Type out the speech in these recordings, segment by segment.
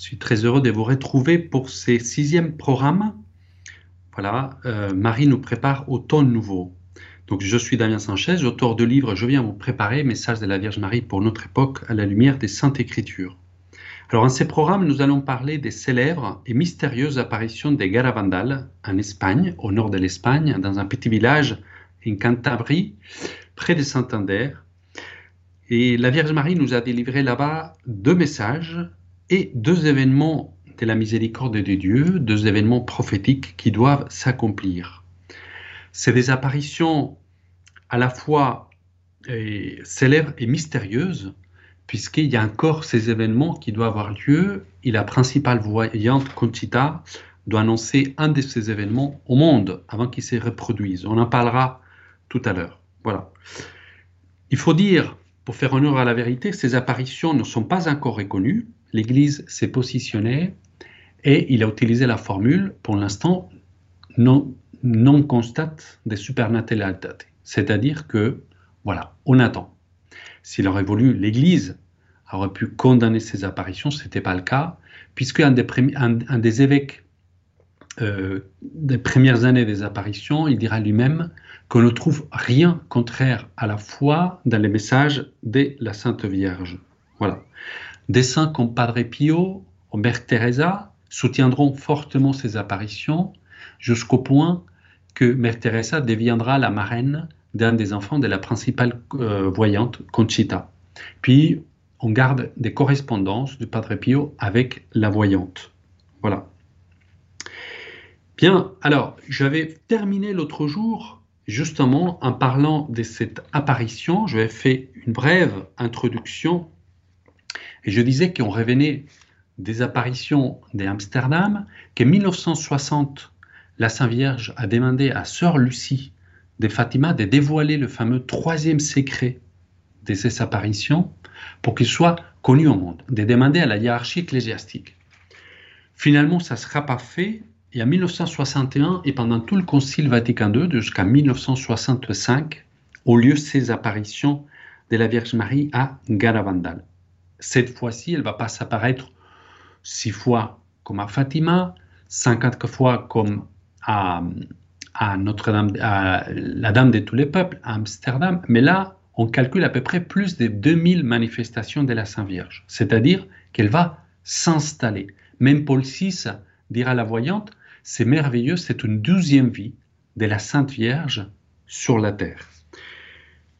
Je suis très heureux de vous retrouver pour ce sixième programme. Voilà, euh, Marie nous prépare au temps nouveau. Donc, je suis Damien Sanchez, auteur de livre Je viens vous préparer, message de la Vierge Marie pour notre époque à la lumière des Saintes Écritures. Alors, en ces programmes, nous allons parler des célèbres et mystérieuses apparitions des Garavandal en Espagne, au nord de l'Espagne, dans un petit village en Cantabrie, près de Santander. Et la Vierge Marie nous a délivré là-bas deux messages et deux événements de la miséricorde de Dieu, deux événements prophétiques qui doivent s'accomplir. C'est des apparitions à la fois euh, célèbres et mystérieuses, puisqu'il y a encore ces événements qui doivent avoir lieu, et la principale voyante, Conchita, doit annoncer un de ces événements au monde avant qu'il se reproduise. On en parlera tout à l'heure. Voilà. Il faut dire, pour faire honneur à la vérité, ces apparitions ne sont pas encore reconnues, l'Église s'est positionnée et il a utilisé la formule, pour l'instant, non, non constate des supernatalités. C'est-à-dire que, voilà, on attend. S'il aurait voulu, l'Église aurait pu condamner ces apparitions, ce n'était pas le cas, puisque un des, un, des évêques euh, des premières années des apparitions, il dira lui-même qu'on ne trouve rien contraire à la foi dans les messages de la Sainte Vierge. Voilà. Des comme Padre Pio Mère Teresa soutiendront fortement ces apparitions jusqu'au point que Mère Teresa deviendra la marraine d'un des enfants de la principale euh, voyante, Conchita. Puis, on garde des correspondances du Padre Pio avec la voyante. Voilà. Bien, alors, j'avais terminé l'autre jour justement en parlant de cette apparition. Je vais fait une brève introduction et je disais qu'on revenait des apparitions d'Amsterdam, qu'en 1960, la Sainte Vierge a demandé à Sœur Lucie de Fatima de dévoiler le fameux troisième secret de ces apparitions pour qu'il soit connu au monde, de demander à la hiérarchie ecclésiastique. Finalement, ça ne sera pas fait. Et en 1961, et pendant tout le Concile Vatican II, jusqu'à 1965, ont lieu ces apparitions de la Vierge Marie à Garavandal. Cette fois-ci, elle va pas s'apparaître six fois comme à Fatima, 50 fois comme à, Notre-Dame, à la Dame de tous les peuples, à Amsterdam, mais là, on calcule à peu près plus de 2000 manifestations de la Sainte Vierge, c'est-à-dire qu'elle va s'installer. Même Paul VI dira à la voyante, c'est merveilleux, c'est une douzième vie de la Sainte Vierge sur la terre.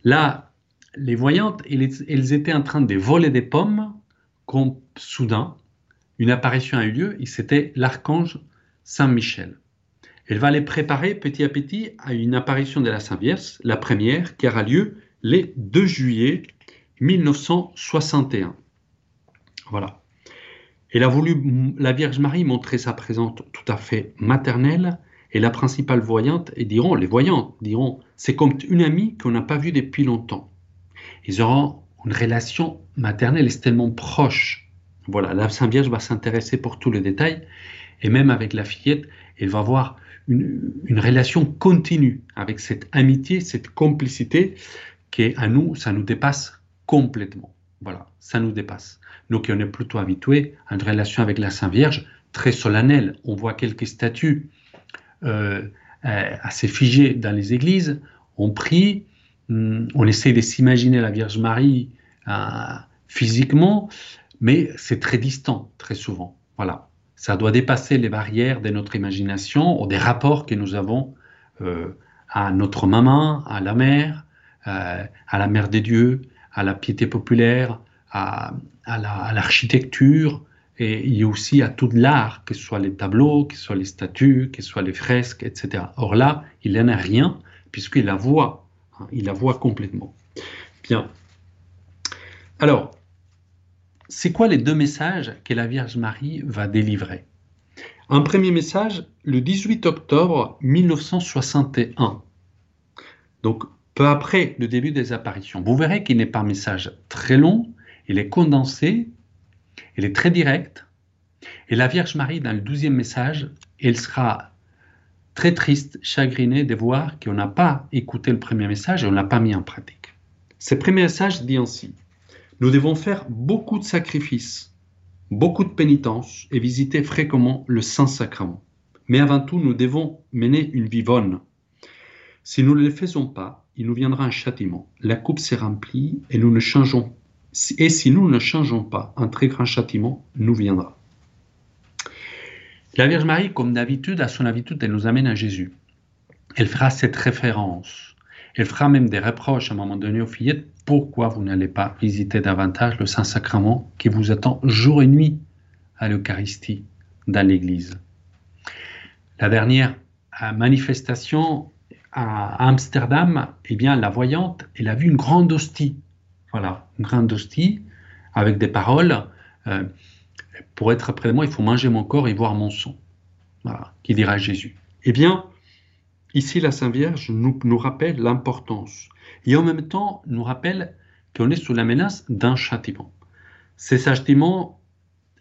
Là, les voyantes, elles étaient en train de voler des pommes quand soudain, une apparition a eu lieu et c'était l'archange Saint Michel. Elle va les préparer petit à petit à une apparition de la Sainte Vierge, la première, qui aura lieu le 2 juillet 1961. Voilà. Elle a voulu, la Vierge Marie, montrer sa présence tout à fait maternelle, et la principale voyante, et diront, les voyantes diront, c'est comme une amie qu'on n'a pas vue depuis longtemps ils auront une relation maternelle extrêmement proche. Voilà, la Sainte Vierge va s'intéresser pour tous les détails, et même avec la fillette, elle va avoir une, relation continue avec cette amitié, cette complicité qui, à nous, ça nous dépasse complètement. Voilà, ça nous dépasse. Nous qui on est plutôt habitués à une relation avec la Sainte Vierge très solennelle, on voit quelques statues euh, euh, assez figées dans les églises, on prie, on essaie de s'imaginer la Vierge Marie euh, physiquement, mais c'est très distant, très souvent. Voilà. Ça doit dépasser les barrières de notre imagination ou des rapports que nous avons euh, à notre maman, à la mère, euh, à la mère des dieux, à la piété populaire, à, l'architecture, et, aussi à tout l'art, que ce soit les tableaux, que ce soit les statues, que ce soit les fresques, etc. Or là, il n'en a rien, puisqu'il la voit il la voit complètement. Bien. Alors, c'est quoi les deux messages que la Vierge Marie va délivrer? Un premier message, le 18 octobre 1961. Donc, peu après le début des apparitions. Vous verrez qu'il n'est pas un message très long, il est condensé, il est très direct. Et la Vierge Marie, dans le douzième message, elle sera très triste, chagriné de voir qu'on n'a pas écouté le premier message et on ne l'a pas mis en pratique. Ce premier message dit ainsi, nous devons faire beaucoup de sacrifices, beaucoup de pénitence et visiter fréquemment le Saint-Sacrement. Mais avant tout, nous devons mener une vie bonne. Si nous ne le faisons pas, il nous viendra un châtiment. La coupe s'est remplie et nous ne changeons. Et si nous ne changeons pas, un très grand châtiment nous viendra. La Vierge Marie, comme d'habitude, à son habitude, elle nous amène à Jésus. Elle fera cette référence. Elle fera même des reproches à un moment donné aux fillettes. Pourquoi vous n'allez pas visiter davantage le Saint-Sacrement qui vous attend jour et nuit à l'Eucharistie dans l'Église? La dernière manifestation à Amsterdam, eh bien, la voyante, elle a vu une grande hostie. Voilà, une grande hostie avec des paroles. Euh, pour être près de moi, il faut manger mon corps et boire mon sang. Voilà, qui dira Jésus. Eh bien, ici, la Sainte Vierge nous, nous rappelle l'importance et en même temps nous rappelle qu'on est sous la menace d'un châtiment. Ces châtiments,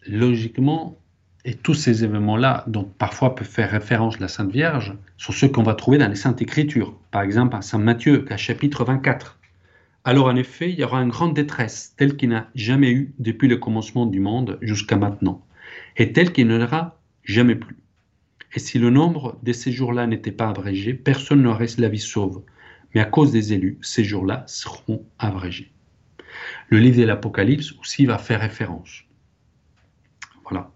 logiquement, et tous ces événements-là, dont parfois peut faire référence la Sainte Vierge, sont ceux qu'on va trouver dans les Saintes Écritures. Par exemple, à Saint Matthieu, chapitre 24. Alors en effet, il y aura une grande détresse, telle qu'il n'a jamais eu depuis le commencement du monde jusqu'à maintenant, et telle qu'il n'y aura jamais plus. Et si le nombre de ces jours-là n'était pas abrégé, personne n'aurait la vie sauve. Mais à cause des élus, ces jours-là seront abrégés. Le livre de l'Apocalypse aussi va faire référence. Voilà.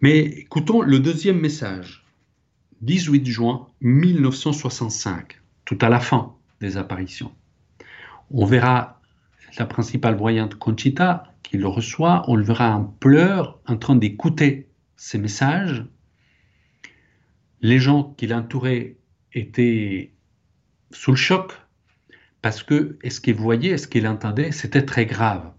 Mais écoutons le deuxième message. 18 juin 1965, tout à la fin des apparitions. On verra la principale voyante Conchita qui le reçoit, on le verra en pleurs, en train d'écouter ces messages. Les gens qui l'entouraient étaient sous le choc parce que est-ce qu'ils voyaient, est-ce qu'ils entendaient, c'était très grave.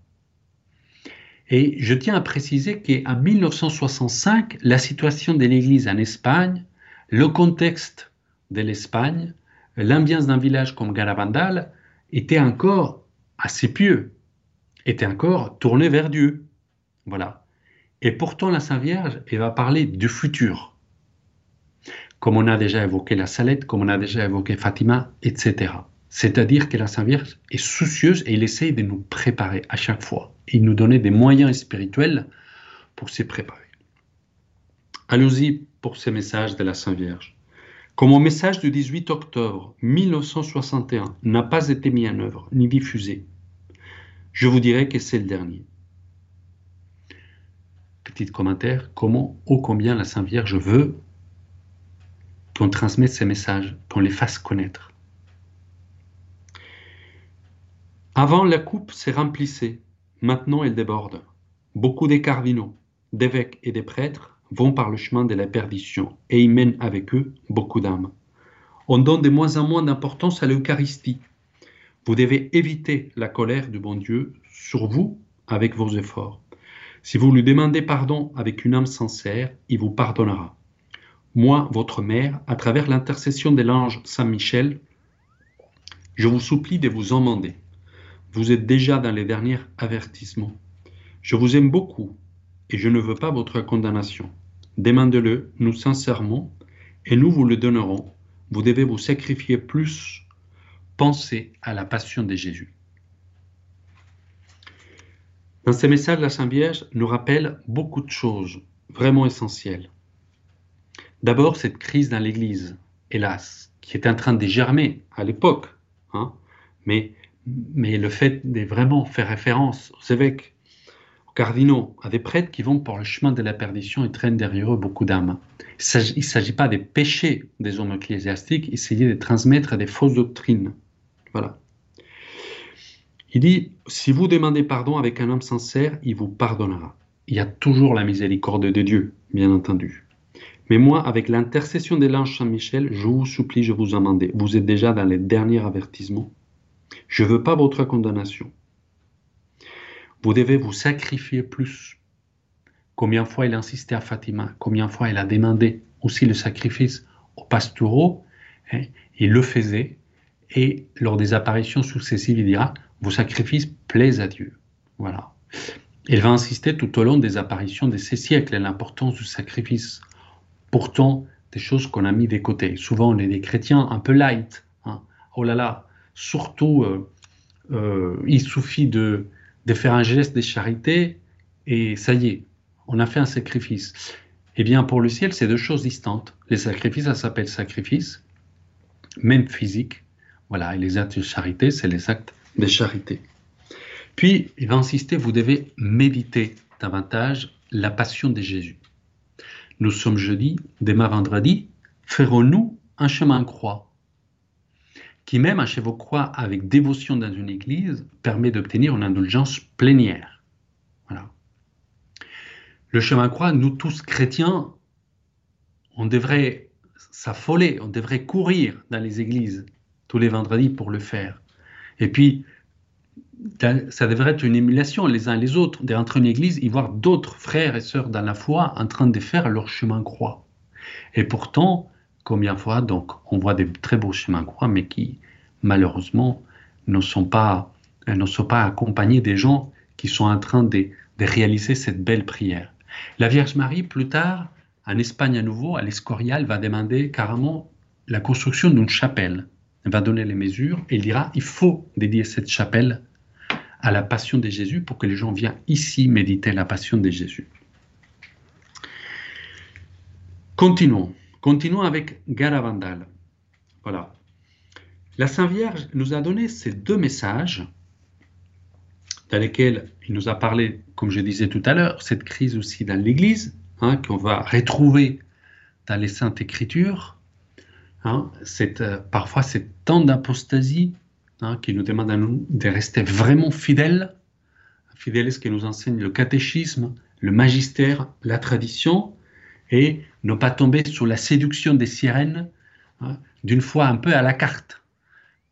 Et je tiens à préciser qu'en 1965, la situation de l'Église en Espagne, le contexte de l'Espagne, l'ambiance d'un village comme Garabandal était encore assez pieux, était encore tourné vers Dieu. Voilà. Et pourtant, la Sainte Vierge, elle va parler du futur. Comme on a déjà évoqué la Salette, comme on a déjà évoqué Fatima, etc. C'est-à-dire que la Sainte Vierge est soucieuse et elle essaye de nous préparer à chaque fois et nous donner des moyens spirituels pour s'y préparer. Allons-y pour ces messages de la Sainte Vierge. Comme mon message du 18 octobre 1961 n'a pas été mis en œuvre ni diffusé, je vous dirai que c'est le dernier. Petit commentaire, comment, ô combien la Sainte Vierge veut qu'on transmette ces messages, qu'on les fasse connaître. Avant, la coupe s'est remplissée, maintenant elle déborde. Beaucoup des cardinaux, d'évêques et des prêtres vont par le chemin de la perdition et y mènent avec eux beaucoup d'âmes. On donne de moins en moins d'importance à l'Eucharistie. Vous devez éviter la colère du bon Dieu sur vous avec vos efforts. Si vous lui demandez pardon avec une âme sincère, il vous pardonnera. Moi, votre mère, à travers l'intercession de l'ange Saint Michel, je vous supplie de vous emmander. Vous êtes déjà dans les derniers avertissements. Je vous aime beaucoup et je ne veux pas votre condamnation. Demandez-le, nous sincèrement, et nous vous le donnerons. Vous devez vous sacrifier plus. Pensez à la passion de Jésus. Dans ces messages, la Sainte Vierge nous rappelle beaucoup de choses vraiment essentielles. D'abord, cette crise dans l'Église, hélas, qui est en train de germer à l'époque, hein, mais, mais le fait de vraiment faire référence aux évêques, cardinaux, à des prêtres qui vont pour le chemin de la perdition et traînent derrière eux beaucoup d'âmes. Il ne s'agit pas des péchés des hommes ecclésiastiques, s'agit de transmettre des fausses doctrines. Voilà. Il dit, si vous demandez pardon avec un homme sincère, il vous pardonnera. Il y a toujours la miséricorde de Dieu, bien entendu. Mais moi, avec l'intercession de l'ange Saint-Michel, je vous supplie, je vous amende. Vous êtes déjà dans les derniers avertissements. Je ne veux pas votre condamnation. Vous devez vous sacrifier plus. Combien de fois il a insisté à Fatima, combien de fois il a demandé aussi le sacrifice aux pastoraux, hein, il le faisait, et lors des apparitions successives, il dira, vos sacrifices plaisent à Dieu. Voilà. Il va insister tout au long des apparitions de ces siècles l'importance du sacrifice. Pourtant, des choses qu'on a mis de côté. Souvent, on est des chrétiens un peu light. Hein. Oh là là, surtout, euh, euh, il suffit de, de faire un geste de charité et ça y est, on a fait un sacrifice. Eh bien, pour le ciel, c'est deux choses distantes. Les sacrifices, ça s'appelle sacrifice, même physique. Voilà, et les actes de charité, c'est les actes de charité. Puis, il va insister, vous devez méditer davantage la passion de Jésus. Nous sommes jeudi, demain vendredi, ferons-nous un chemin croix? Qui même chez vos croix avec dévotion dans une église permet d'obtenir une indulgence plénière. Voilà. Le chemin croix, nous tous chrétiens, on devrait s'affoler, on devrait courir dans les églises tous les vendredis pour le faire. Et puis, ça devrait être une émulation les uns les autres, d'entrer en église et voir d'autres frères et sœurs dans la foi en train de faire leur chemin croix. Et pourtant, combien de fois, donc, on voit des très beaux chemins croix, mais qui, malheureusement, ne sont pas, ne sont pas accompagnés des gens qui sont en train de, de réaliser cette belle prière. La Vierge Marie, plus tard, en Espagne à nouveau, à l'Escorial, va demander carrément la construction d'une chapelle. Elle va donner les mesures et il dira il faut dédier cette chapelle à la passion de Jésus pour que les gens viennent ici méditer la passion de Jésus. Continuons. Continuons avec Garavandal. Voilà. La Sainte Vierge nous a donné ces deux messages dans lesquels il nous a parlé, comme je disais tout à l'heure, cette crise aussi dans l'Église, hein, qu'on va retrouver dans les Saintes Écritures, hein, euh, parfois cette temps d'apostasie hein, qui nous demande à nous de rester vraiment fidèles, fidèles à ce que nous enseigne le catéchisme, le magistère, la tradition, et ne pas tomber sous la séduction des sirènes hein, d'une foi un peu à la carte,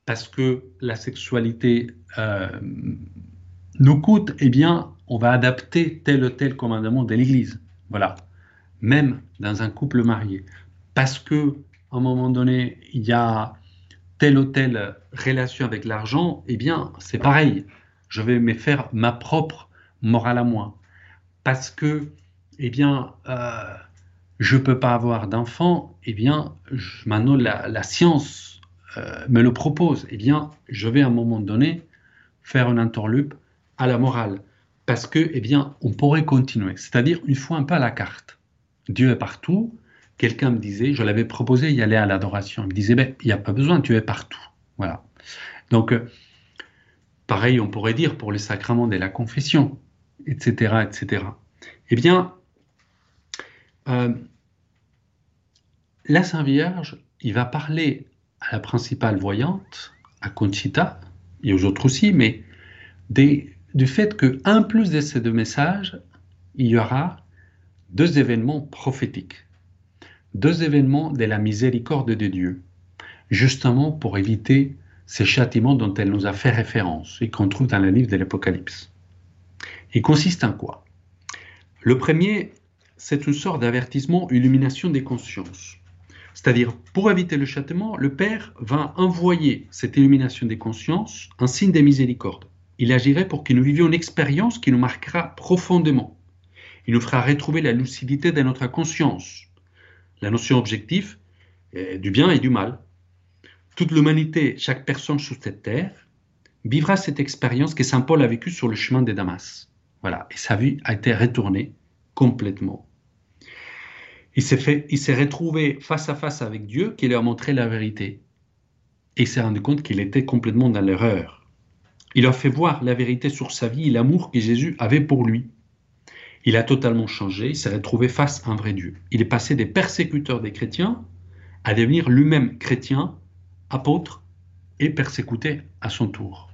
parce que la sexualité euh, nous coûte, eh bien, on va adapter tel ou tel commandement de l'Église. Voilà. Même dans un couple marié. Parce que, à un moment donné, il y a telle ou telle relation avec l'argent, eh bien, c'est pareil. Je vais me faire ma propre morale à moi. Parce que, eh bien, euh, je ne peux pas avoir d'enfant, eh bien, maintenant la, la science euh, me le propose. Eh bien, je vais à un moment donné faire une entourloupe à la morale. Parce que, eh bien, on pourrait continuer. C'est-à-dire, une fois un peu à la carte. Dieu est partout. Quelqu'un me disait, je l'avais proposé, y aller à l'adoration. Il me disait, ben, il n'y a pas besoin, Dieu est partout. Voilà. Donc, euh, pareil, on pourrait dire pour les sacrements de la confession, etc., etc. Eh bien, euh, la Sainte Vierge, il va parler à la principale voyante, à Conchita, et aux autres aussi, mais du fait que, en plus de ces deux messages, il y aura deux événements prophétiques, deux événements de la miséricorde de Dieu, justement pour éviter ces châtiments dont elle nous a fait référence et qu'on trouve dans le livre de l'Apocalypse. Il consiste en quoi? Le premier c'est une sorte d'avertissement, illumination des consciences. C'est-à-dire, pour éviter le châtiment, le Père va envoyer cette illumination des consciences, un signe de miséricorde. Il agirait pour que nous vivions une expérience qui nous marquera profondément. Il nous fera retrouver la lucidité de notre conscience, la notion objective du bien et du mal. Toute l'humanité, chaque personne sur cette terre, vivra cette expérience que Saint Paul a vécue sur le chemin de Damas. Voilà, et sa vie a été retournée complètement il s'est retrouvé face à face avec Dieu qui lui a montré la vérité. Et il s'est rendu compte qu'il était complètement dans l'erreur. Il a fait voir la vérité sur sa vie et l'amour que Jésus avait pour lui. Il a totalement changé, il s'est retrouvé face à un vrai Dieu. Il est passé des persécuteurs des chrétiens à devenir lui-même chrétien, apôtre et persécuté à son tour.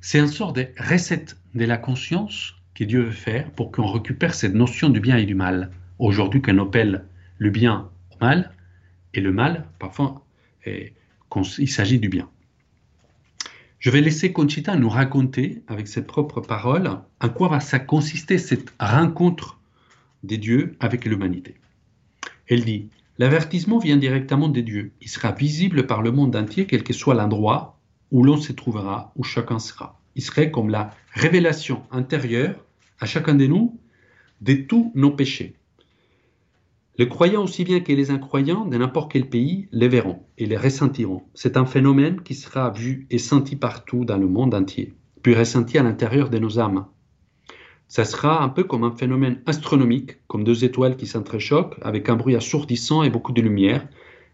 C'est un sort de recette de la conscience que Dieu veut faire pour qu'on récupère cette notion du bien et du mal aujourd'hui qu'on appelle le bien au mal, et le mal, parfois, il s'agit du bien. Je vais laisser Conchita nous raconter, avec ses propres paroles, en quoi va ça consister cette rencontre des dieux avec l'humanité. Elle dit L'avertissement vient directement des dieux. Il sera visible par le monde entier, quel que soit l'endroit où l'on se trouvera, où chacun sera. Il serait comme la révélation intérieure à chacun de nous de tous nos péchés. Les croyants aussi bien que les incroyants de n'importe quel pays les verront et les ressentiront. C'est un phénomène qui sera vu et senti partout dans le monde entier, puis ressenti à l'intérieur de nos âmes. Ça sera un peu comme un phénomène astronomique, comme deux étoiles qui s'entrechoquent avec un bruit assourdissant et beaucoup de lumière.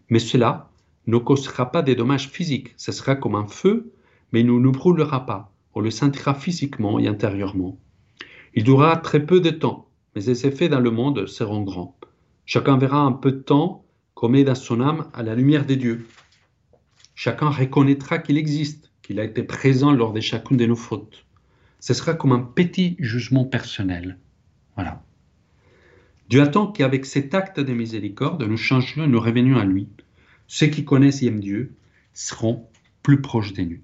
Mais cela ne causera pas des dommages physiques. Ce sera comme un feu, mais il ne nous brûlera pas. On le sentira physiquement et intérieurement. Il durera très peu de temps, mais ses effets dans le monde seront grands. Chacun verra un peu de temps comme est dans son âme à la lumière des dieux. Chacun reconnaîtra qu'il existe, qu'il a été présent lors de chacune de nos fautes ce sera comme un petit jugement personnel. Voilà. Dieu attend qu'avec cet acte de miséricorde, nous changions et nous revenions à lui. Ceux qui connaissent et aiment Dieu seront plus proches de nous.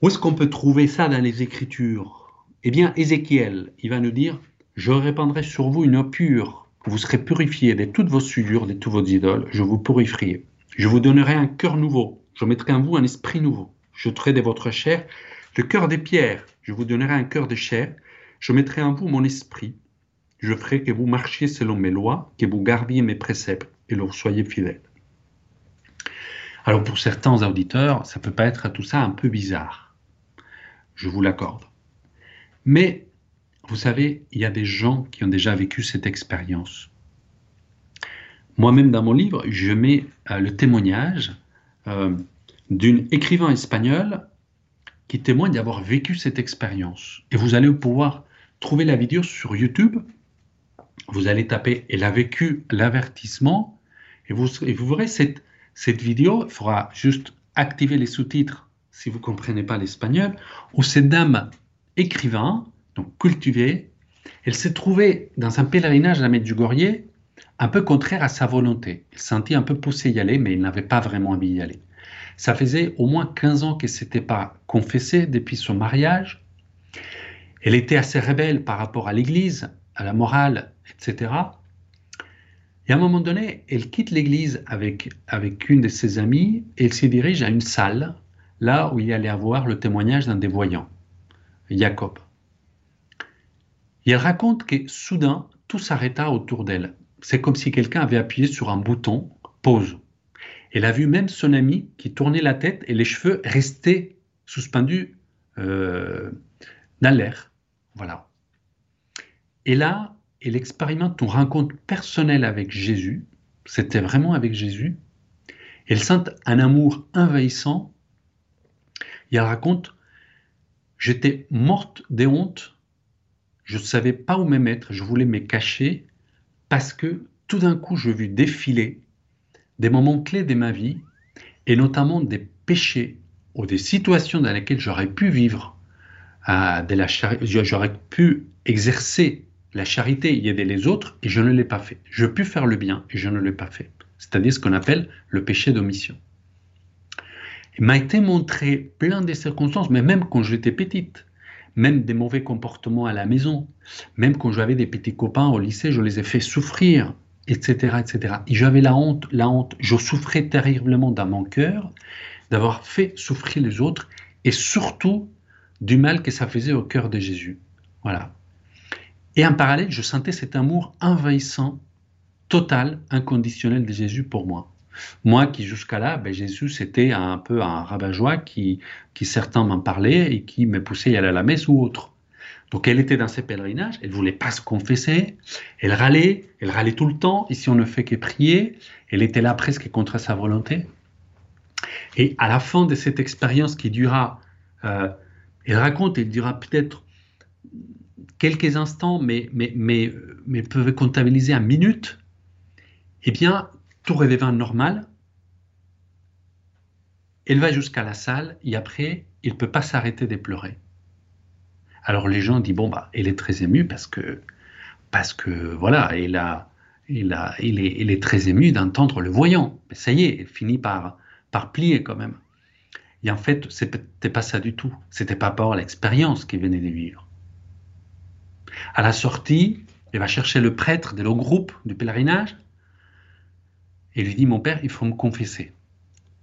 Où est-ce qu'on peut trouver ça dans les Écritures? Eh bien, Ézéchiel, il va nous dire Je répandrai sur vous une eau pure, vous serez purifiés de toutes vos souillures, de tous vos idoles, je vous purifierai. Je vous donnerai un cœur nouveau, je mettrai en vous un esprit nouveau. Je traiterai de votre chair le cœur des pierres, je vous donnerai un cœur de chair, je mettrai en vous mon esprit, je ferai que vous marchiez selon mes lois, que vous gardiez mes préceptes et leur soyez fidèles. Alors pour certains auditeurs, ça peut pas être tout ça un peu bizarre. Je vous l'accorde. Mais vous savez, il y a des gens qui ont déjà vécu cette expérience. Moi-même, dans mon livre, je mets euh, le témoignage euh, d'une écrivain espagnole qui témoigne d'avoir vécu cette expérience. Et vous allez pouvoir trouver la vidéo sur YouTube. Vous allez taper « Elle a vécu l'avertissement » et vous, verrez cette, cette vidéo. Il faudra juste activer les sous-titres si vous ne comprenez pas l'espagnol, où cette dame écrivain, cultivée, elle s'est trouvée dans un pèlerinage à la Medjugorje un peu contraire à sa volonté. Elle sentit un peu poussé y aller, mais il n'avait pas vraiment envie d'y aller. Ça faisait au moins 15 ans qu'elle ne s'était pas confessée depuis son mariage. Elle était assez rebelle par rapport à l'Église, à la morale, etc. Et à un moment donné, elle quitte l'Église avec, avec une de ses amies et elle se dirige à une salle, là où il allait avoir le témoignage d'un des voyants, Jacob. Et elle raconte que soudain, tout s'arrêta autour d'elle. C'est comme si quelqu'un avait appuyé sur un bouton, pause. Elle a vu même son ami qui tournait la tête et les cheveux restaient suspendus euh, dans l'air. Voilà. Et là, elle expérimente une rencontre personnelle avec Jésus. C'était vraiment avec Jésus. Elle sent un amour envahissant. Et elle raconte J'étais morte de honte. Je ne savais pas où me mettre. Je voulais me cacher parce que tout d'un coup, je vis défiler des moments clés de ma vie, et notamment des péchés ou des situations dans lesquelles j'aurais pu vivre, euh, j'aurais pu exercer la charité et aider les autres, et je ne l'ai pas fait. Je pu faire le bien, et je ne l'ai pas fait. C'est-à-dire ce qu'on appelle le péché d'omission. Il m'a été montré plein de circonstances, mais même quand j'étais petite, même des mauvais comportements à la maison, même quand j'avais des petits copains au lycée, je les ai fait souffrir etc., etc. Et j'avais la honte, la honte, je souffrais terriblement dans mon cœur d'avoir fait souffrir les autres et surtout du mal que ça faisait au cœur de Jésus. Voilà. Et en parallèle, je sentais cet amour envahissant, total, inconditionnel de Jésus pour moi. Moi qui jusqu'à là, ben Jésus c'était un peu un rabat-joie qui, qui certains m'en parlaient et qui me poussait à aller à la messe ou autre. Donc elle était dans ses pèlerinages, elle voulait pas se confesser, elle râlait, elle râlait tout le temps, ici on ne fait que prier, elle était là presque contre sa volonté. Et à la fin de cette expérience qui dura, euh, elle raconte, elle dura peut-être quelques instants, mais, mais, mais, comptabiliser en minutes, eh bien, tout redevint normal. Elle va jusqu'à la salle et après, il ne peut pas s'arrêter de pleurer. Alors les gens disent bon bah elle est très émue parce que parce que voilà elle a il, a, il, est, il est très ému d'entendre le voyant. Mais ça y est, elle finit par, par plier quand même. Et en fait, c'était pas ça du tout. C'était pas par l'expérience qu'il venait de vivre. À la sortie, elle va chercher le prêtre de leur groupe du pèlerinage et lui dit Mon père, il faut me confesser.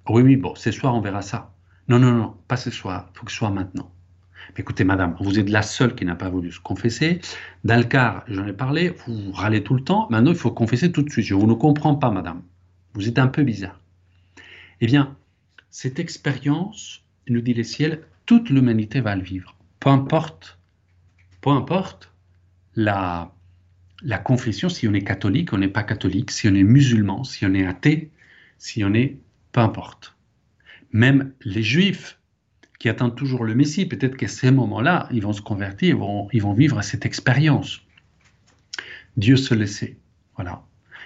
Oui, oui, bon, ce soir, on verra ça. Non, non, non, pas ce soir, il faut que ce soit maintenant. Écoutez, madame, vous êtes la seule qui n'a pas voulu se confesser. Dans le cas, j'en ai parlé, vous râlez tout le temps. Maintenant, il faut confesser tout de suite. Je vous ne comprends pas, madame. Vous êtes un peu bizarre. Eh bien, cette expérience, nous dit les ciels, toute l'humanité va le vivre. Peu importe peu importe la, la confession, si on est catholique, on n'est pas catholique, si on est musulman, si on est athée, si on est... peu importe. Même les juifs qui attendent toujours le Messie, peut-être qu'à ces moments-là, ils vont se convertir, ils vont, ils vont vivre cette expérience. Dieu se laissait. Voilà.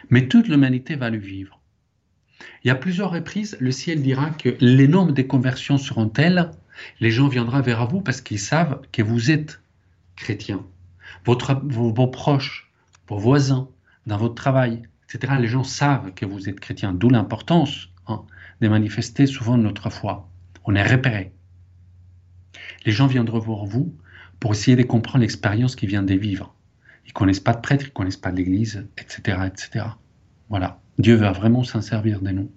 Mais toute l'humanité va le vivre. Il y a plusieurs reprises, le ciel dira que les nombres des conversions seront tels, les gens viendront vers vous parce qu'ils savent que vous êtes chrétien. Votre, vos, proches, vos voisins, dans votre travail, etc., les gens savent que vous êtes chrétien, d'où l'importance hein, de manifester souvent notre foi. On est repéré. Les gens viendront voir vous pour essayer de comprendre l'expérience qu'ils viennent de vivre. Ils connaissent pas de prêtre, ils connaissent pas l'Église, etc., etc. Voilà. Dieu va vraiment s'en servir de nous.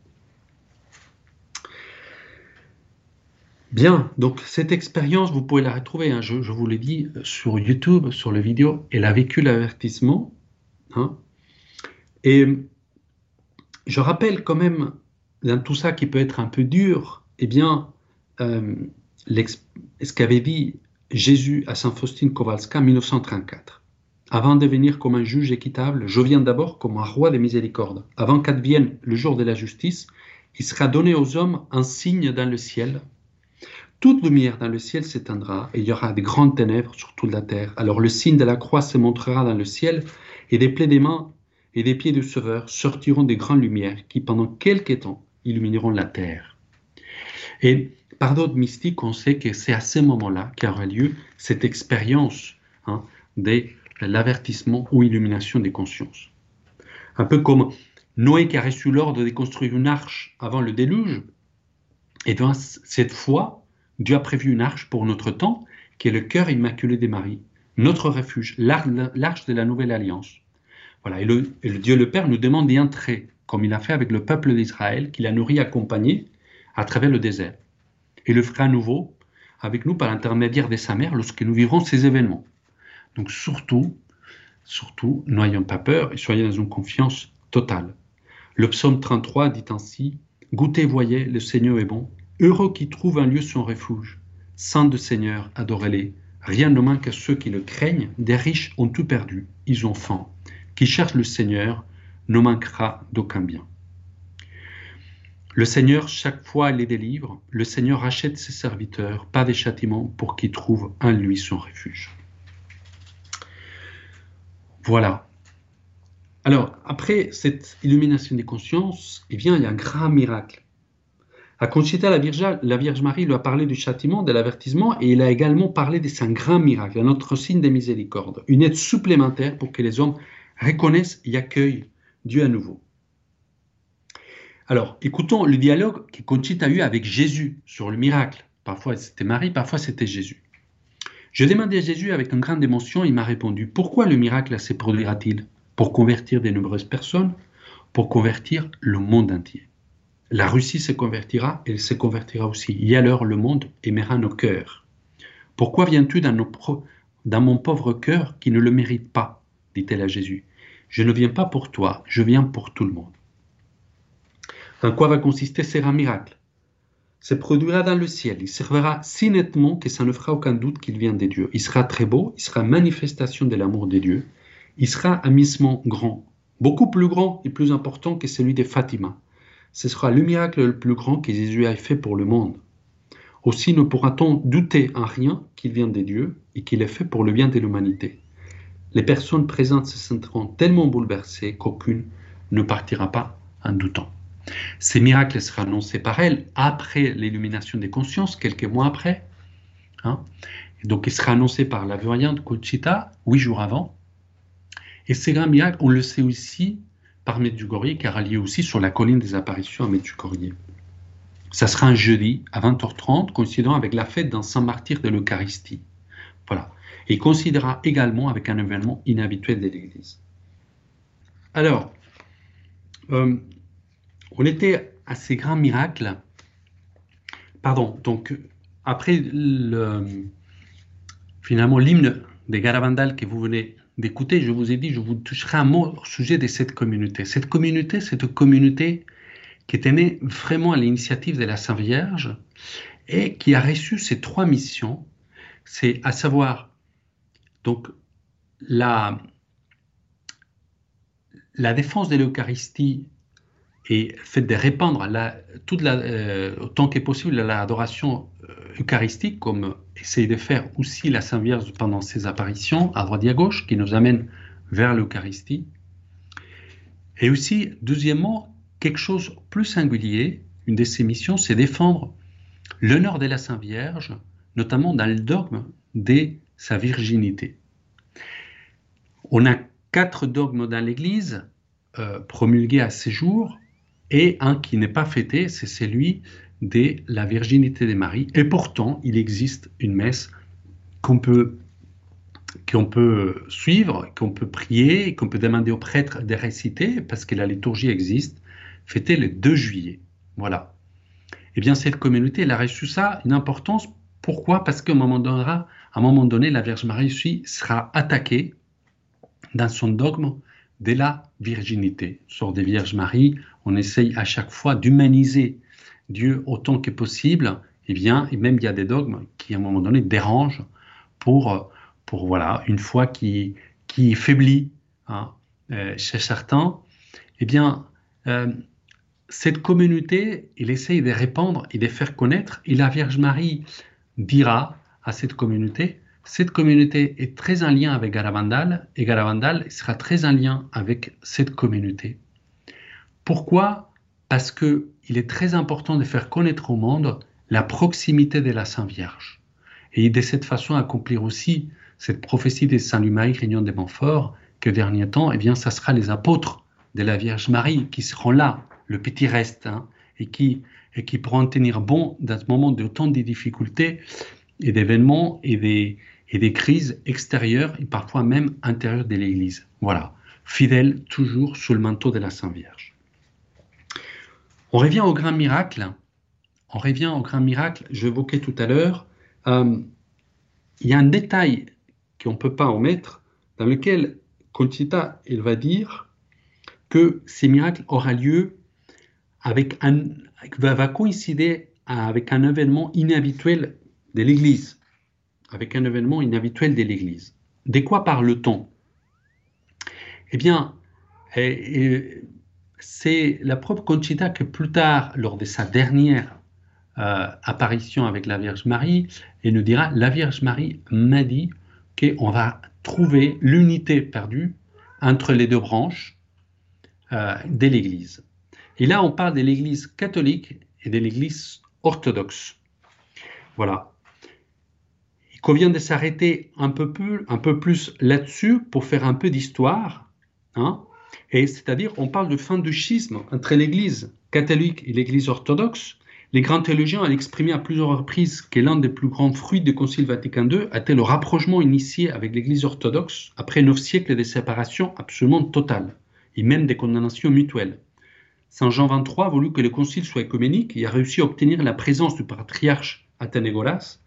Bien, donc cette expérience, vous pouvez la retrouver, hein, je, vous l'ai dit, sur YouTube, sur la vidéo. Elle a vécu l'avertissement. Hein. et je rappelle quand même, dans tout ça qui peut être un peu dur, eh bien, euh, ce qu'avait dit Jésus à Saint Faustin Kowalska en 1934. Avant de venir comme un juge équitable, je viens d'abord comme un roi de miséricorde. Avant qu'advienne le jour de la justice, il sera donné aux hommes un signe dans le ciel. Toute lumière dans le ciel s'éteindra et il y aura de grandes ténèbres sur toute la terre. Alors le signe de la croix se montrera dans le ciel et des plaies des mains et des pieds du Sauveur sortiront des grandes lumières qui pendant quelque temps illumineront la terre. Et par d'autres mystiques, on sait que c'est à ce moment-là qu'aura lieu cette expérience hein, de l'avertissement ou illumination des consciences. Un peu comme Noé qui a reçu l'ordre de construire une arche avant le déluge, et bien cette fois, Dieu a prévu une arche pour notre temps, qui est le cœur immaculé des maris, notre refuge, l'arche de la nouvelle alliance. Voilà, et le, Dieu le Père nous demande d'y entrer, comme il a fait avec le peuple d'Israël, qu'il a nourri accompagné à travers le désert et le fera à nouveau avec nous par l'intermédiaire de sa mère lorsque nous vivrons ces événements. Donc surtout, surtout, n'ayons pas peur et soyez dans une confiance totale. Le psaume 33 dit ainsi Goûtez, voyez, le Seigneur est bon. Heureux qui trouve un lieu son refuge. Saint de Seigneur, adorez-les. Rien ne manque à ceux qui le craignent. Des riches ont tout perdu, ils ont faim. Qui cherche le Seigneur ne manquera d'aucun bien. Le Seigneur, chaque fois, les délivre. Le Seigneur rachète ses serviteurs, pas des châtiments, pour qu'ils trouvent en lui son refuge. Voilà. Alors, après cette illumination des consciences, eh bien, il y a un grand miracle. À Conchita, la Vierge, la Vierge Marie lui a parlé du châtiment, de l'avertissement, et il a également parlé de un grand miracle, un autre signe de miséricorde, une aide supplémentaire pour que les hommes reconnaissent et accueillent Dieu à nouveau. Alors, écoutons le dialogue que Conchita a eu avec Jésus sur le miracle. Parfois c'était Marie, parfois c'était Jésus. Je demandais à Jésus avec une grande émotion, il m'a répondu Pourquoi le miracle se produira-t-il? Pour convertir de nombreuses personnes Pour convertir le monde entier. La Russie se convertira, elle se convertira aussi. Et alors le monde aimera nos cœurs. Pourquoi viens-tu dans, dans mon pauvre cœur qui ne le mérite pas? dit-elle à Jésus. Je ne viens pas pour toi, je viens pour tout le monde. En quoi va consister ce grand miracle? Se produira dans le ciel, il servira si nettement que ça ne fera aucun doute qu'il vient de Dieu. Il sera très beau, il sera manifestation de l'amour de Dieu, il sera amissement grand, beaucoup plus grand et plus important que celui de Fatima. Ce sera le miracle le plus grand que Jésus ait fait pour le monde. Aussi ne pourra-t-on douter en rien qu'il vient de Dieu et qu'il est fait pour le bien de l'humanité. Les personnes présentes se sentiront tellement bouleversées qu'aucune ne partira pas en doutant. Ces miracles seront annoncés par elle après l'illumination des consciences, quelques mois après. Hein. donc, il sera annoncé par la voyante Conchita, huit jours avant. Et ces grands miracles, on le sait aussi par Medjugorje, car elle est aussi sur la colline des apparitions à Medjugorje. Ça sera un jeudi à 20h30, coïncidant avec la fête d'un saint martyr de l'Eucharistie. Voilà. Et il considérera également avec un événement inhabituel de l'Église. Alors, euh, on était à ces grands miracles. Pardon, donc après le, finalement l'hymne des Garavandal que vous venez d'écouter, je vous ai dit, je vous toucherai un mot au sujet de cette communauté. Cette communauté, c'est une communauté qui était née vraiment à l'initiative de la Sainte Vierge et qui a reçu ces trois missions, c'est à savoir Donc, la, défense de l'Eucharistie est faite de répandre euh, autant que possible l'adoration euh, eucharistique, comme essaye de faire aussi la Sainte Vierge pendant ses apparitions à droite et à gauche, qui nous amène vers l'Eucharistie. Et aussi, deuxièmement, quelque chose plus singulier, une de ses missions, c'est défendre l'honneur de la Sainte Vierge, notamment dans le dogme de sa virginité. On a quatre dogmes dans l'Église euh, promulgués à ces jours, et un qui n'est pas fêté, c'est celui de la virginité de Marie. Et pourtant, il existe une messe qu'on peut, peut suivre, qu'on peut prier, qu'on peut demander au prêtre de réciter, parce que la liturgie existe, fêtée le 2 juillet. Voilà. Eh bien, cette communauté, elle a reçu ça, une importance. Pourquoi? Parce qu'à un moment donné, un moment donné, la Vierge Marie sera attaquée dans son dogme de la virginité. Sort des Vierges Marie, on essaye à chaque fois d'humaniser Dieu autant que possible. Et eh bien, et même il y a des dogmes qui à un moment donné dérangent pour, pour voilà, une foi qui, qui faiblit hein, euh, chez certains. Eh bien, euh, cette communauté, il essaye de répandre et de faire connaître, et la Vierge Marie dira à cette communauté, cette communauté est très en lien avec Garavandal, et Garavandal sera très en lien avec cette communauté. Pourquoi? Parce que il est très important de faire connaître au monde la proximité de la Sainte Vierge, et de cette façon accomplir aussi cette prophétie de Saint Louis-Marie Grignon de Montfort, que dernier temps, eh bien, ça sera les apôtres de la Vierge Marie qui seront là. Le petit reste, hein, et, qui, et qui pourront tenir bon dans ce moment de tant de difficultés et d'événements et des, et des crises extérieures et parfois même intérieures de l'Église. Voilà, fidèle toujours sous le manteau de la Sainte Vierge. On revient au grand miracle. On revient au grand miracle, je évoquais tout à l'heure. Euh, il y a un détail qu'on ne peut pas omettre, dans lequel Conchita, elle va dire que ces miracles aura lieu avec un, va, coïncider avec un événement inhabituel de l'Église. Avec un événement inhabituel de l'Église. De quoi parle-t-on? Eh bien, c'est la propre Conchita que plus tard, lors de sa dernière euh, apparition avec la Vierge Marie, elle nous dira, la Vierge Marie m'a dit qu'on va trouver l'unité perdue entre les deux branches euh, de l'Église. Et là, on parle de l'Église catholique et de l'Église orthodoxe. Voilà. Il convient de s'arrêter un peu plus, là-dessus pour faire un peu d'histoire. Hein. Et c'est-à-dire, on parle de fin du schisme entre l'Église catholique et l'Église orthodoxe. Les grands théologiens ont exprimé à plusieurs reprises que l'un des plus grands fruits du Concile Vatican II était le rapprochement initié avec l'Église orthodoxe après neuf siècles de séparation absolument totale et même des condamnations mutuelles. Saint Jean XXIII a voulu que le concile soit écuménique et a réussi à obtenir la présence du patriarche Athénégoras.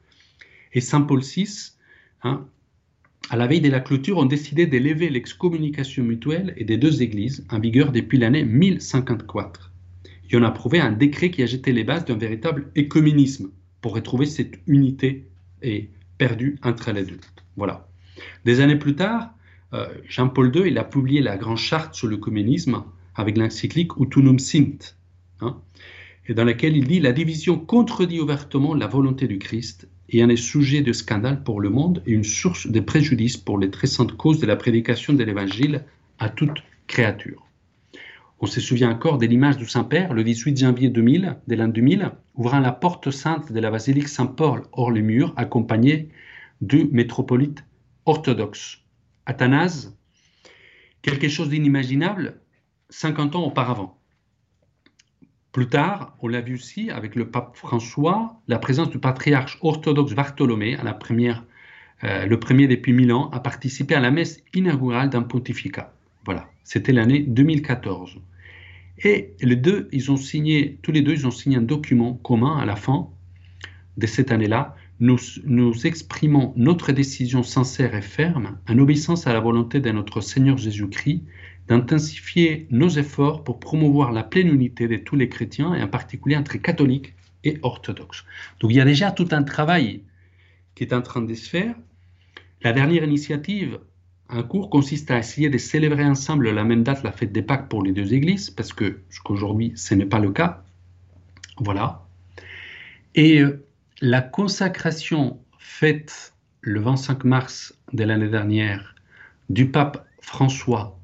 Et Saint Paul VI, hein, à la veille de la clôture, ont décidé d'élever l'excommunication mutuelle et des deux églises en vigueur depuis l'année 1054. Il en a approuvé un décret qui a jeté les bases d'un véritable écuménisme pour retrouver cette unité et perdue entre les deux. Voilà. Des années plus tard, euh, Jean-Paul II a publié la grande charte sur l'œcuménisme avec l'encyclique Utunum Sint, hein, et dans laquelle il dit la division contredit ouvertement la volonté du Christ et en est sujet de scandale pour le monde et une source de préjudice pour les très saintes causes de la prédication de l'Évangile à toute créature. On se souvient encore de l'image du Saint-Père le 18 janvier 2000, de l'an 2000, ouvrant la porte sainte de la basilique Saint-Paul hors les murs, accompagné du métropolite orthodoxe. Athanase, quelque chose d'inimaginable, 50 ans auparavant. Plus tard, on l'a vu aussi avec le pape François, la présence du patriarche orthodoxe Bartholomé, à la première, euh, le premier depuis mille ans, a participé à la messe inaugurale d'un pontificat. Voilà, c'était l'année 2014. Et les deux, ils ont signé, tous les deux, ils ont signé un document commun à la fin de cette année-là. Nous, nous exprimons notre décision sincère et ferme en obéissance à la volonté de notre Seigneur Jésus-Christ d'intensifier nos efforts pour promouvoir la pleine unité de tous les chrétiens, et en particulier entre catholiques et orthodoxes. Donc il y a déjà tout un travail qui est en train de se faire. La dernière initiative, un cours, consiste à essayer de célébrer ensemble la même date, la fête des Pâques pour les deux églises, parce que jusqu'aujourd'hui, ce n'est pas le cas. Voilà. Et euh, la consacration faite le 25 mars de l'année dernière du pape François,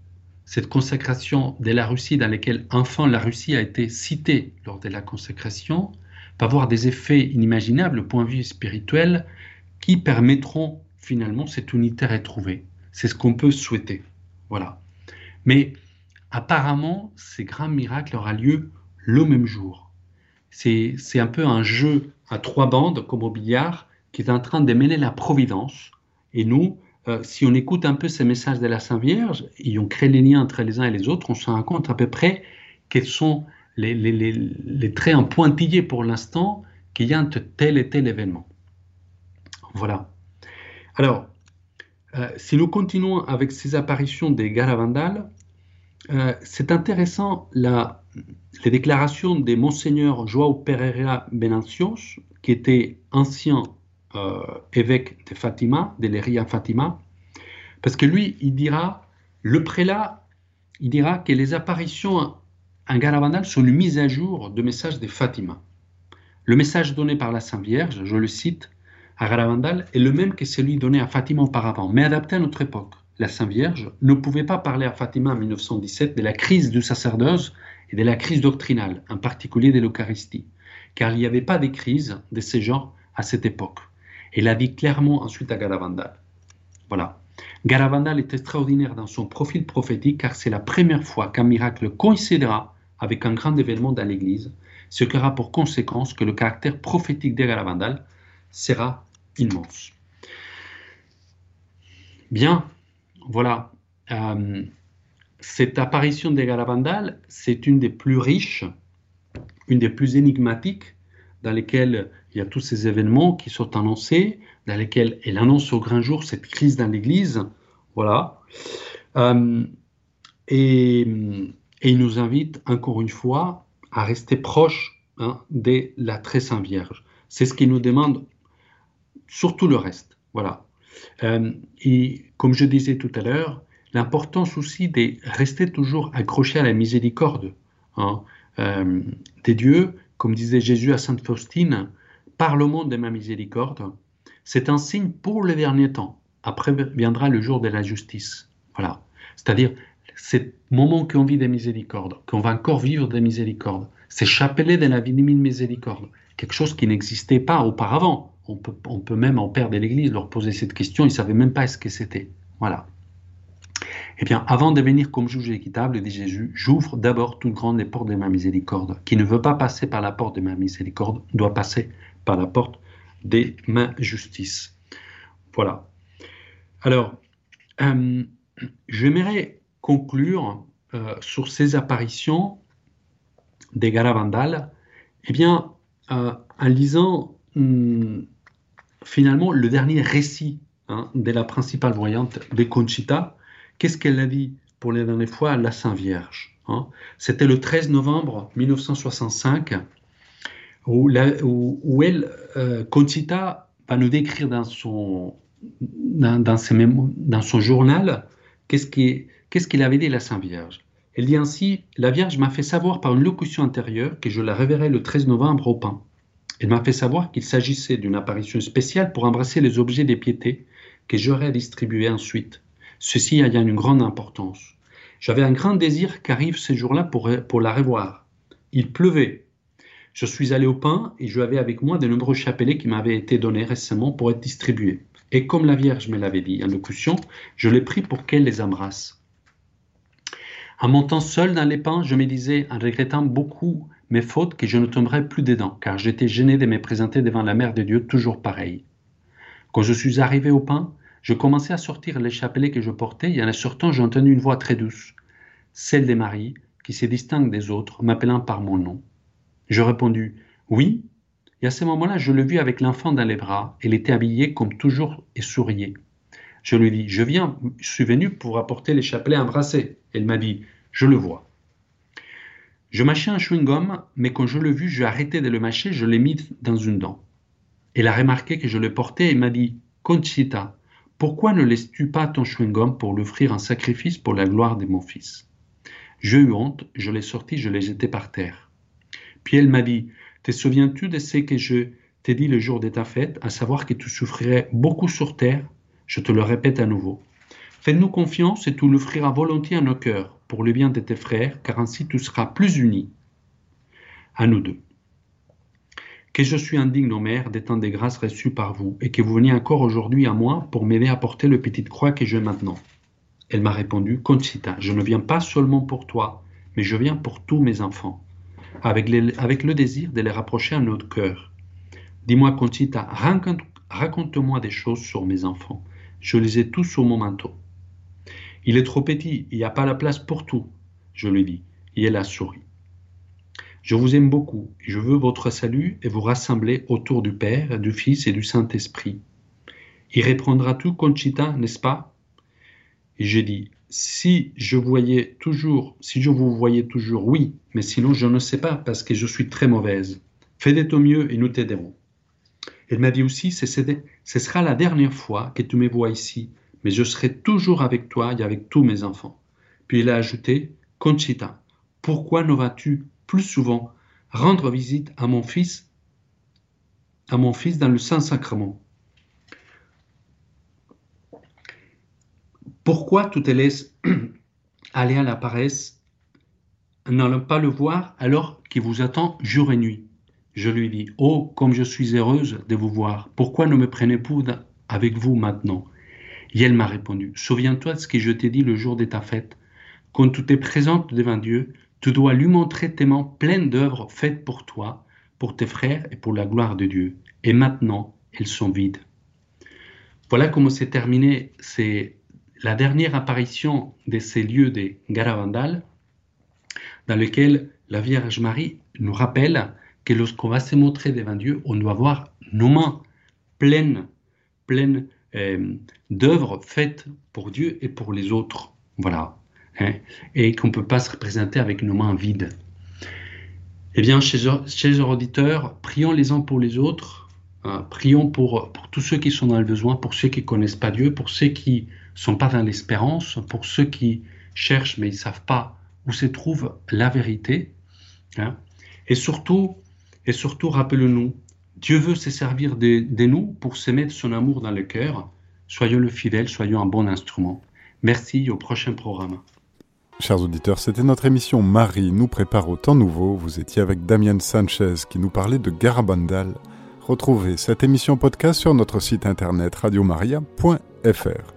cette consacration de la Russie dans laquelle enfin la Russie a été citée lors de la consacration, va avoir des effets inimaginables au point de vue spirituel qui permettront finalement cette unité retrouvée. C'est ce qu'on peut souhaiter. Voilà. Mais apparemment, ces grands miracles aura lieu le même jour. C'est un peu un jeu à trois bandes, comme au billard, qui est en train de mêler la providence. Et nous, euh, si on écoute un peu ces messages de la Sainte Vierge, et on crée les liens entre les uns et les autres, on se rend compte à peu près quels sont les, traits en pointillés pour l'instant qu'il y a entre tel et tel événement. Voilà. Alors, euh, si nous continuons avec ces apparitions des Garavandales, euh, c'est intéressant la, les déclarations de Monseigneur Joao Pereira Benancios, qui était ancien évêque de Fatima, de l'Eria Fatima, parce que lui, il dira, le prélat, il dira que les apparitions en Garavandal sont une mise à jour de messages de Fatima. Le message donné par la Sainte Vierge, je le cite, à Garavandal est le même que celui donné à Fatima auparavant, mais adapté à notre époque. La Sainte Vierge ne pouvait pas parler à Fatima en 1917 de la crise du sacerdoce et de la crise doctrinale, en particulier de l'Eucharistie, car il n'y avait pas de crise de ce genre à cette époque. Elle a dit clairement ensuite à Garavandal. Voilà. Garavandal est extraordinaire dans son profil prophétique car c'est la première fois qu'un miracle coïncidera avec un grand événement dans l'Église, ce qui aura pour conséquence que le caractère prophétique de Garavandal sera immense. Bien, voilà. Euh, cette apparition de Garavandal, c'est une des plus riches, une des plus énigmatiques, dans lesquelles il y a tous ces événements qui sont annoncés, dans lesquels elle annonce au grand jour cette crise dans l'Église. Voilà. Euh, et, il nous invite encore une fois à rester proche hein, de la très Sainte Vierge. C'est ce qu'il nous demande sur tout le reste. Voilà. Euh, et comme je disais tout à l'heure, l'importance aussi de rester toujours accroché à la miséricorde hein, euh, des dieux, comme disait Jésus à Sainte Faustine, par le monde de ma miséricorde, c'est un signe pour le dernier temps. Après viendra le jour de la justice. Voilà. C'est-à-dire, ce moment qu'on vit des miséricordes, qu'on va encore vivre des miséricordes, c'est chapelet de la divine miséricorde, quelque chose qui n'existait pas auparavant. On peut, même en père de l'Église leur poser cette question, ils ne savaient même pas ce que c'était. Voilà. Eh bien, avant de venir comme juge équitable, dit Jésus, j'ouvre d'abord toutes grandes les portes de ma miséricorde. Qui ne veut pas passer par la porte de ma miséricorde doit passer par la porte de ma justice. Voilà. Alors, euh, j'aimerais conclure euh, sur ces apparitions des Garavandal, eh bien, euh, en lisant hum, finalement le dernier récit hein, de la principale voyante de Conchita. Qu'est-ce qu'elle a dit pour les dernières fois à la Sainte Vierge hein? C'était le 13 novembre 1965 où, elle, euh, va nous décrire dans son, dans, dans son journal qu'est-ce qu'il avait dit la Sainte Vierge. Elle dit ainsi La Vierge m'a fait savoir par une locution intérieure que je la reverrai le 13 novembre au pain. Elle m'a fait savoir qu'il s'agissait d'une apparition spéciale pour embrasser les objets des piétés que j'aurais à distribuer ensuite. Ceci ayant une grande importance. J'avais un grand désir qu'arrive ce jour-là pour, pour la revoir. Il pleuvait, je suis allé au pain et j'avais avec moi de nombreux chapelets qui m'avaient été donnés récemment pour être distribués. Et comme la Vierge me l'avait dit en locution, je les pris pour qu'elle les embrasse. En montant seul dans les pains, je me disais, en regrettant beaucoup mes fautes, que je ne tomberais plus dedans, car j'étais gêné de me présenter devant la Mère de Dieu toujours pareil. Quand je suis arrivé au pain, je commençais à sortir les chapelets que je portais, et en les sortant, j'ai entendu une voix très douce, celle de Marie, qui se distingue des autres, m'appelant par mon nom. Je répondis Oui. Et à ce moment-là, je le vis avec l'enfant dans les bras. Elle était habillée comme toujours et souriait. Je lui dis Je viens, je suis venu pour apporter les chapelets embrassés. Elle m'a dit Je le vois. Je mâchais un chewing-gum, mais quand je l'ai vu, j'ai arrêté de le mâcher, je l'ai mis dans une dent. Elle a remarqué que je le portais et m'a dit Conchita, Pourquoi ne laisses-tu pas ton chewing-gum pour l'offrir un sacrifice pour la gloire de mon fils? J'ai eu honte, je l'ai sorti, je l'ai jeté par terre. Puis elle m'a dit Te souviens-tu de ce que je t'ai dit le jour de ta fête, à savoir que tu souffrirais beaucoup sur terre? Je te le répète à nouveau. Fais-nous confiance et tu l'offriras volontiers à nos cœurs, pour le bien de tes frères, car ainsi tu seras plus unis à nous deux que je suis indigne, ô mère, des temps des grâces reçues par vous, et que vous veniez encore aujourd'hui à moi pour m'aider à porter le petite croix que j'ai maintenant. Elle m'a répondu, Conchita, je ne viens pas seulement pour toi, mais je viens pour tous mes enfants, avec, le désir de les rapprocher à notre cœur. Dis-moi, Conchita, raconte-moi des choses sur mes enfants. Je les ai tous sur mon manteau. Il est trop petit, il n'y a pas la place pour tout, je lui dis, et elle a souri. Je vous aime beaucoup, et je veux votre salut et vous rassembler autour du Père, du Fils et du Saint-Esprit. Y répondras-tu, Conchita, n'est-ce pas? Et j'ai dit, si je voyais toujours, si je vous voyais toujours, oui, mais sinon je ne sais pas, parce que je suis très mauvaise. Fais de ton mieux et nous t'aiderons. Elle m'a dit aussi, ce sera la dernière fois que tu me vois ici, mais je serai toujours avec toi et avec tous mes enfants. Puis elle a ajouté, Conchita, pourquoi ne vas-tu plus souvent rendre visite à mon fils, à mon fils dans le Saint-Sacrement? Pourquoi tu te laisses aller à la paresse, n'allant pas le voir alors qu'il vous attend jour et nuit? Je lui dis, Oh, comme je suis heureuse de vous voir, pourquoi ne me prenez-vous avec vous maintenant? Et elle m'a répondu, Souviens-toi de ce que je t'ai dit le jour de ta fête. Quand tu t'es présente devant Dieu, tu dois lui montrer tes mains pleines d'œuvres faites pour toi, pour tes frères et pour la gloire de Dieu. Et maintenant, elles sont vides. Voilà comment s'est terminée c'est la dernière apparition de ces lieux des Garavandal, dans lesquels la Vierge Marie nous rappelle que lorsqu'on va se montrer devant Dieu, on doit avoir nos mains pleines, pleines euh, d'œuvres faites pour Dieu et pour les autres. Voilà. Hein, et qu'on ne peut pas se représenter avec nos mains vides. Eh bien, chers, chers auditeurs, prions les uns pour les autres, prions pour, pour, tous ceux qui sont dans le besoin, pour ceux qui connaissent pas Dieu, pour ceux qui sont pas dans l'espérance, pour ceux qui cherchent mais ils savent pas où se trouve la vérité. Hein. Et surtout, et surtout rappelons-nous, Dieu veut se servir de, de nous pour se mettre son amour dans le cœur. Soyons le fidèle, soyons un bon instrument. Merci, au prochain programme. Chers auditeurs, c'était notre émission Marie nous prépare au temps nouveau. Vous étiez avec Damien Sanchez qui nous parlait de Garabandal. Retrouvez cette émission podcast sur notre site internet radiomaria.fr.